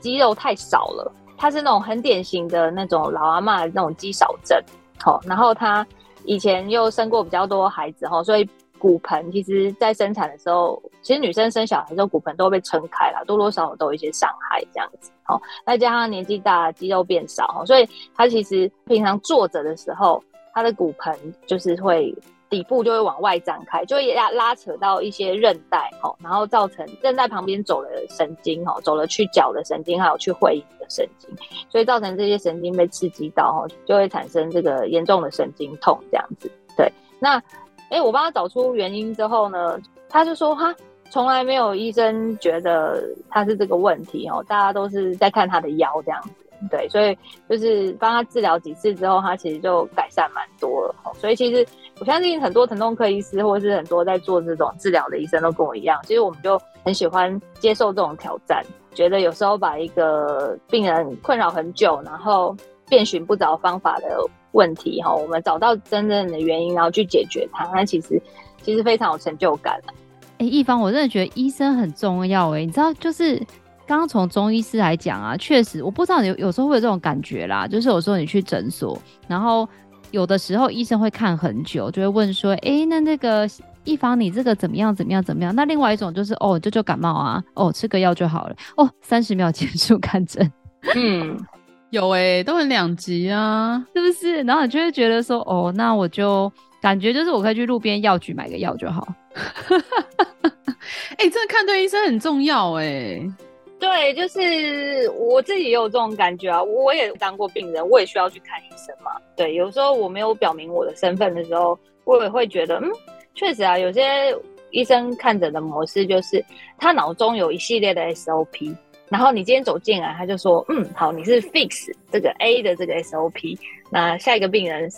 肌肉太少了，他是那种很典型的那种老阿妈那种肌少症，好，然后他以前又生过比较多孩子，吼，所以。骨盆其实，在生产的时候，其实女生生小孩的时候，骨盆都会被撑开了，多多少少都有一些伤害这样子。好，再加上年纪大，肌肉变少，所以她其实平常坐着的时候，她的骨盆就是会底部就会往外展开，就会拉拉扯到一些韧带哦，然后造成韧带旁边走了神经哦，走了去脚的神经，还有去会阴的神经，所以造成这些神经被刺激到哦，就会产生这个严重的神经痛这样子。对，那。哎，我帮他找出原因之后呢，他就说哈，从来没有医生觉得他是这个问题哦，大家都是在看他的腰这样子，对，所以就是帮他治疗几次之后，他其实就改善蛮多了。所以其实我相信很多疼痛科医师或者是很多在做这种治疗的医生都跟我一样，其实我们就很喜欢接受这种挑战，觉得有时候把一个病人困扰很久，然后遍寻不着方法的问题哈，我们找到真正的原因，然后去解决它。那其实其实非常有成就感啊。哎、欸，一方，我真的觉得医生很重要哎、欸，你知道，就是刚刚从中医师来讲啊，确实，我不知道你有有时候会有这种感觉啦，就是有时候你去诊所，然后有的时候医生会看很久，就会问说，哎、欸，那那个一方你这个怎么样怎么样怎么样？那另外一种就是，哦，就就感冒啊，哦，吃个药就好了，哦，三十秒结束 看诊。嗯，有哎、欸，都很两极啊，是不是？然后你就会觉得说，哦，那我就感觉就是我可以去路边药局买个药就好。哎、欸，真的看对医生很重要哎、欸。对，就是我自己也有这种感觉啊。我也当过病人，我也需要去看医生嘛。对，有时候我没有表明我的身份的时候，我也会觉得，嗯，确实啊，有些医生看诊的模式就是他脑中有一系列的 SOP，然后你今天走进来，他就说，嗯，好，你是 fix 这个 A 的这个 SOP，那下一个病人。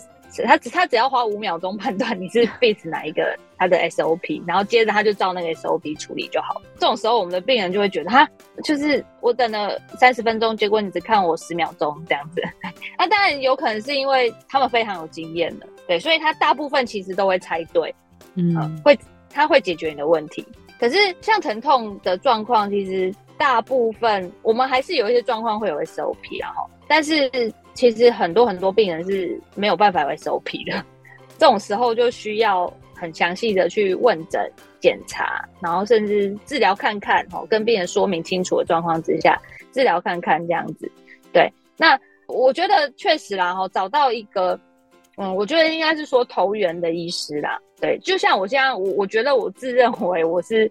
他只他只要花五秒钟判断你是 fix 哪一个他的 SOP，然后接着他就照那个 SOP 处理就好。这种时候，我们的病人就会觉得，他就是我等了三十分钟，结果你只看我十秒钟这样子。那当然有可能是因为他们非常有经验的，对，所以他大部分其实都会猜对，嗯，呃、会他会解决你的问题。可是像疼痛的状况，其实大部分我们还是有一些状况会有 SOP 啊，哈，但是。其实很多很多病人是没有办法有 SOP 的，这种时候就需要很详细的去问诊、检查，然后甚至治疗看看，哦，跟病人说明清楚的状况之下，治疗看看这样子。对，那我觉得确实啦，哈，找到一个，嗯，我觉得应该是说投缘的医师啦。对，就像我现在，我我觉得我自认为我是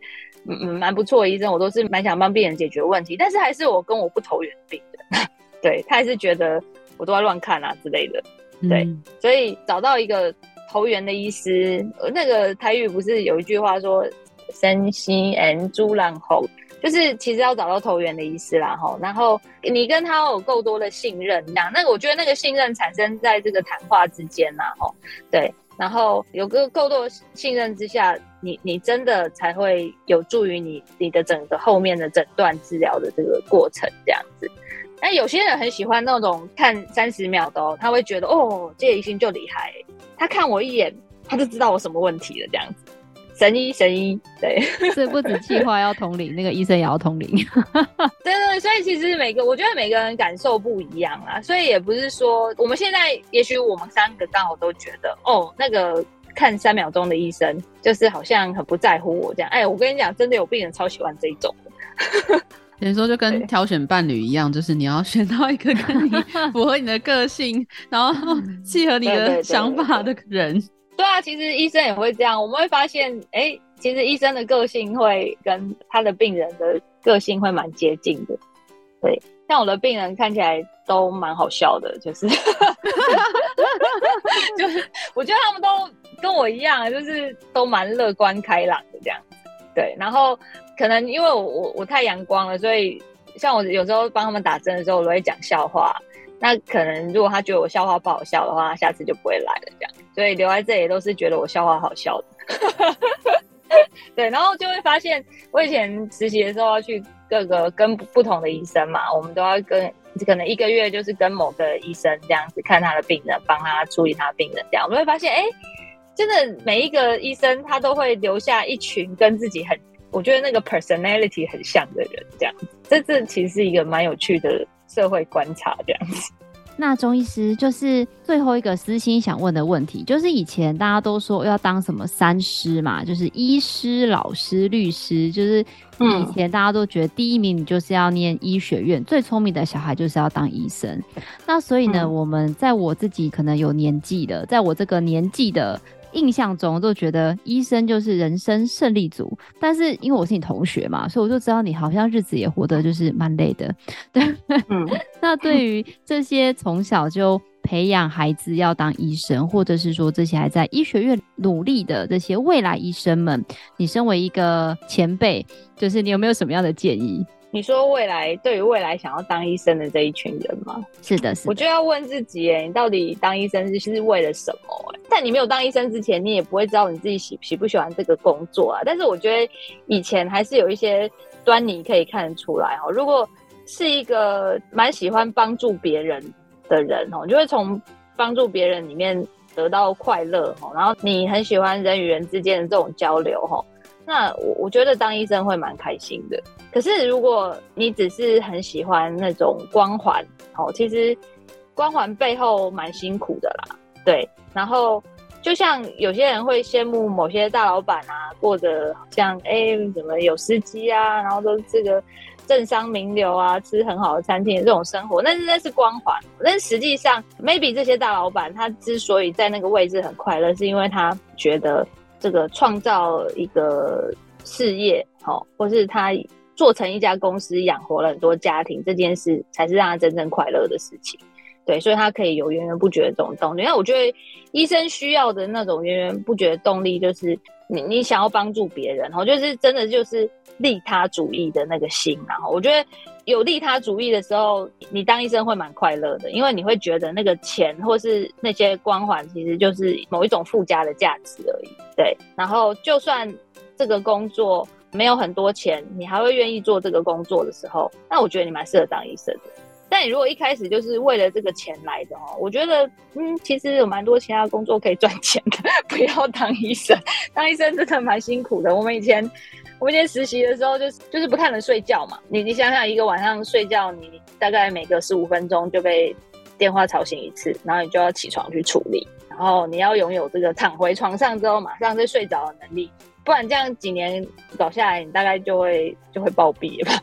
嗯嗯蛮不错的医生，我都是蛮想帮病人解决问题，但是还是我跟我不投缘病的，对，他还是觉得。我都在乱看啊之类的，对，嗯、所以找到一个投缘的医师，那个台语不是有一句话说“身心恩猪然后”，就是其实要找到投缘的医师啦吼，然后你跟他有够多的信任，这样，那个我觉得那个信任产生在这个谈话之间呐吼，对，然后有个够多信任之下，你你真的才会有助于你你的整个后面的诊断治疗的这个过程这样子。但有些人很喜欢那种看三十秒的哦，他会觉得哦，这医生就厉害，他看我一眼，他就知道我什么问题了，这样子，神医神医，对，所以不止企划要通灵，那个医生也要通灵，对，对对，所以其实每个我觉得每个人感受不一样啊，所以也不是说我们现在，也许我们三个刚好都觉得哦，那个看三秒钟的医生就是好像很不在乎我这样，哎，我跟你讲，真的有病人超喜欢这一种的。有时候就跟挑选伴侣一样，就是你要选到一个跟你 符合你的个性，然后契合你的想法的人。对，啊，其实医生也会这样。我们会发现，哎、欸，其实医生的个性会跟他的病人的个性会蛮接近的。对，像我的病人看起来都蛮好笑的，就是 就是我觉得他们都跟我一样，就是都蛮乐观开朗的这样子。对，然后。可能因为我我我太阳光了，所以像我有时候帮他们打针的时候，我都会讲笑话。那可能如果他觉得我笑话不好笑的话，下次就不会来了这样。所以留在这里都是觉得我笑话好笑的。对，然后就会发现，我以前实习的时候要去各个跟不同的医生嘛，我们都要跟可能一个月就是跟某个医生这样子看他的病人，帮他处理他病人这样。我们会发现，哎，真的每一个医生他都会留下一群跟自己很。我觉得那个 personality 很像的人，这样，这这其实是一个蛮有趣的社会观察，这样子。那钟医师就是最后一个私心想问的问题，就是以前大家都说要当什么三师嘛，就是医师、老师、律师，就是以前大家都觉得第一名你就是要念医学院，最聪明的小孩就是要当医生。那所以呢，嗯、我们在我自己可能有年纪的，在我这个年纪的。印象中都觉得医生就是人生胜利组，但是因为我是你同学嘛，所以我就知道你好像日子也活得就是蛮累的。对，嗯，那对于这些从小就培养孩子要当医生，或者是说这些还在医学院努力的这些未来医生们，你身为一个前辈，就是你有没有什么样的建议？你说未来对于未来想要当医生的这一群人吗？是的，是的。我就要问自己，哎，你到底当医生是是为了什么？哎，在你没有当医生之前，你也不会知道你自己喜喜不喜欢这个工作啊。但是我觉得以前还是有一些端倪可以看得出来哦。如果是一个蛮喜欢帮助别人的人哦，就会从帮助别人里面得到快乐哦，然后你很喜欢人与人之间的这种交流，哈，那我我觉得当医生会蛮开心的。可是如果你只是很喜欢那种光环，哦，其实光环背后蛮辛苦的啦，对。然后就像有些人会羡慕某些大老板啊，过着像哎怎么有司机啊，然后都这个。政商名流啊，吃很好的餐厅这种生活，但是那是光环。但是实际上，maybe 这些大老板他之所以在那个位置很快乐，是因为他觉得这个创造一个事业，好，或是他做成一家公司，养活了很多家庭，这件事才是让他真正快乐的事情。对，所以他可以有源源不绝的这种动力。那我觉得医生需要的那种源源不绝的动力，就是你你想要帮助别人，然后就是真的就是利他主义的那个心。然后我觉得有利他主义的时候，你当医生会蛮快乐的，因为你会觉得那个钱或是那些光环，其实就是某一种附加的价值而已。对，然后就算这个工作没有很多钱，你还会愿意做这个工作的时候，那我觉得你蛮适合当医生的。但你如果一开始就是为了这个钱来的哦，我觉得嗯，其实有蛮多其他工作可以赚钱的，不要当医生。当医生真的蛮辛苦的。我们以前我们以前实习的时候，就是就是不太能睡觉嘛。你你想想，一个晚上睡觉，你大概每隔十五分钟就被电话吵醒一次，然后你就要起床去处理，然后你要拥有这个躺回床上之后马上再睡着的能力，不然这样几年搞下来，你大概就会就会暴毙吧。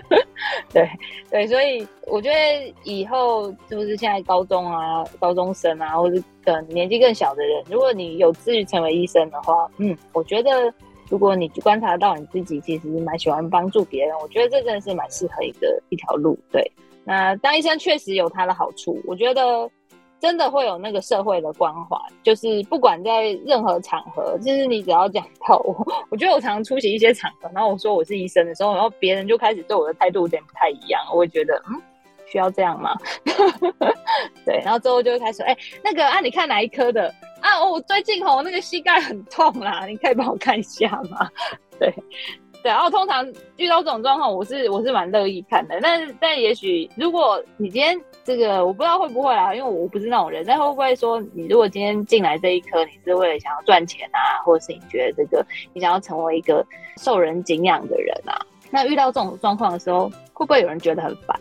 对对，所以我觉得以后是不是现在高中啊、高中生啊，或者更年纪更小的人，如果你有志于成为医生的话，嗯，我觉得如果你观察到你自己其实蛮喜欢帮助别人，我觉得这真的是蛮适合一个一条路。对，那当医生确实有它的好处，我觉得。真的会有那个社会的光环，就是不管在任何场合，就是你只要讲到我，我觉得我常常出席一些场合，然后我说我是医生的时候，然后别人就开始对我的态度有点不太一样，我会觉得嗯，需要这样吗？对，然后之后就会开始，哎、那个啊，你看哪一科的啊？我最近吼那个膝盖很痛啦，你可以帮我看一下吗？对。对，然后通常遇到这种状况，我是我是蛮乐意看的。但，但也许如果你今天这个，我不知道会不会啊，因为我不是那种人。但会不会说，你如果今天进来这一科，你是为了想要赚钱啊，或者是你觉得这个你想要成为一个受人敬仰的人啊？那遇到这种状况的时候，会不会有人觉得很烦？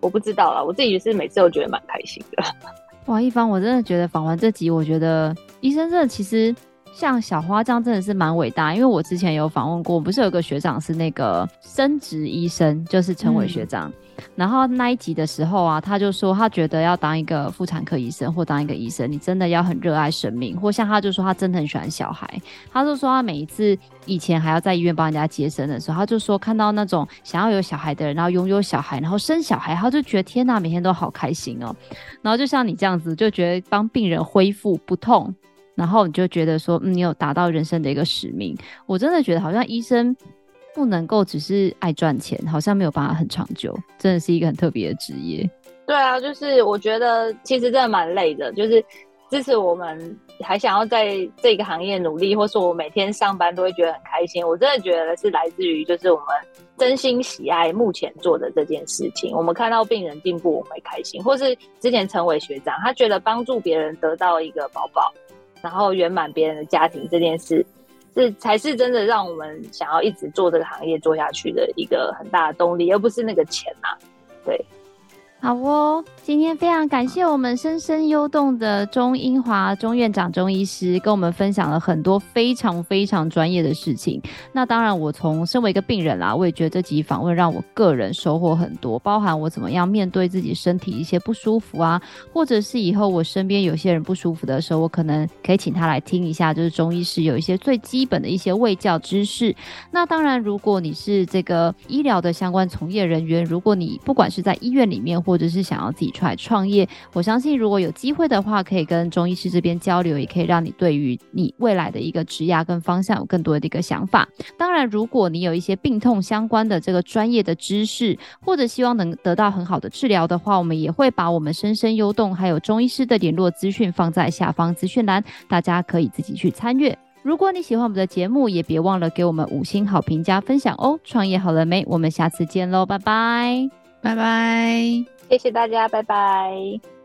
我不知道啦，我自己是每次都觉得蛮开心的。哇，一帆，我真的觉得访完这集，我觉得医生这其实。像小花这样真的是蛮伟大，因为我之前有访问过，不是有个学长是那个生殖医生，就是陈伟学长。嗯、然后那一集的时候啊，他就说他觉得要当一个妇产科医生或当一个医生，你真的要很热爱生命，或像他就说他真的很喜欢小孩。他就说他每一次以前还要在医院帮人家接生的时候，他就说看到那种想要有小孩的人，然后拥有小孩，然后生小孩，他就觉得天哪，每天都好开心哦。然后就像你这样子，就觉得帮病人恢复不痛。然后你就觉得说，嗯，你有达到人生的一个使命。我真的觉得好像医生不能够只是爱赚钱，好像没有办法很长久，真的是一个很特别的职业。对啊，就是我觉得其实真的蛮累的，就是支持我们还想要在这个行业努力，或是我每天上班都会觉得很开心。我真的觉得是来自于就是我们真心喜爱目前做的这件事情。我们看到病人进步，我们会开心，或是之前陈伟学长他觉得帮助别人得到一个宝宝。然后圆满别人的家庭这件事，这才是真的让我们想要一直做这个行业做下去的一个很大的动力，而不是那个钱啊，对。好哦，今天非常感谢我们深深优动的钟英华钟院长钟医师跟我们分享了很多非常非常专业的事情。那当然，我从身为一个病人啦，我也觉得这集访问让我个人收获很多，包含我怎么样面对自己身体一些不舒服啊，或者是以后我身边有些人不舒服的时候，我可能可以请他来听一下，就是钟医师有一些最基本的一些卫教知识。那当然，如果你是这个医疗的相关从业人员，如果你不管是在医院里面，或者是想要自己出来创业，我相信如果有机会的话，可以跟中医师这边交流，也可以让你对于你未来的一个职涯跟方向有更多的一个想法。当然，如果你有一些病痛相关的这个专业的知识，或者希望能得到很好的治疗的话，我们也会把我们深深优动还有中医师的联络资讯放在下方资讯栏，大家可以自己去参阅。如果你喜欢我们的节目，也别忘了给我们五星好评加分享哦。创业好了没？我们下次见喽，拜拜，拜拜。谢谢大家，拜拜。